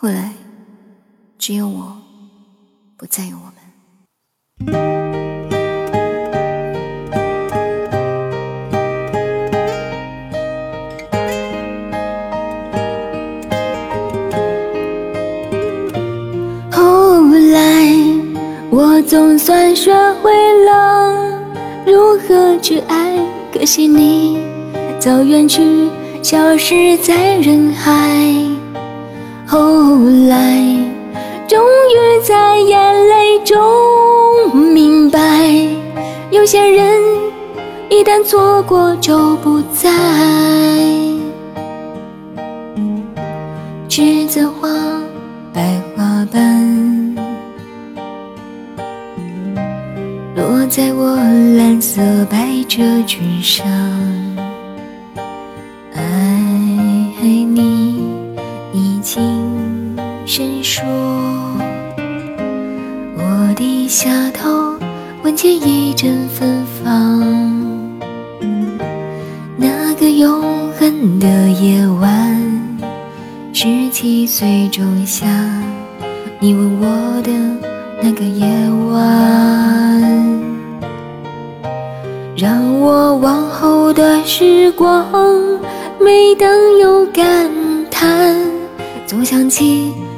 后来，只有我不再有我们。后来，我总算学会了如何去爱，可惜你早远去，消失在人海。后来，终于在眼泪中明白，有些人一旦错过就不再。栀子花。白花瓣落在我蓝色百褶裙上，声说，我低下头，闻见一阵芬芳，那个永恒的夜晚。十七岁仲夏，你吻我的那个夜晚，让我往后的时光，每当有感叹，总想起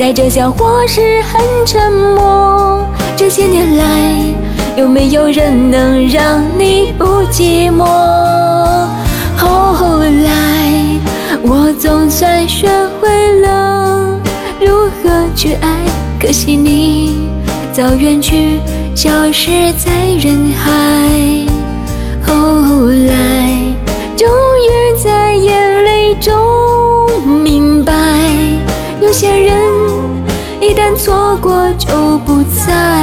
带着笑或是很沉默？这些年来，有没有人能让你不寂寞？后来，我总算学会了如何去爱，可惜你早远去，消失在人海。一旦错过就不再。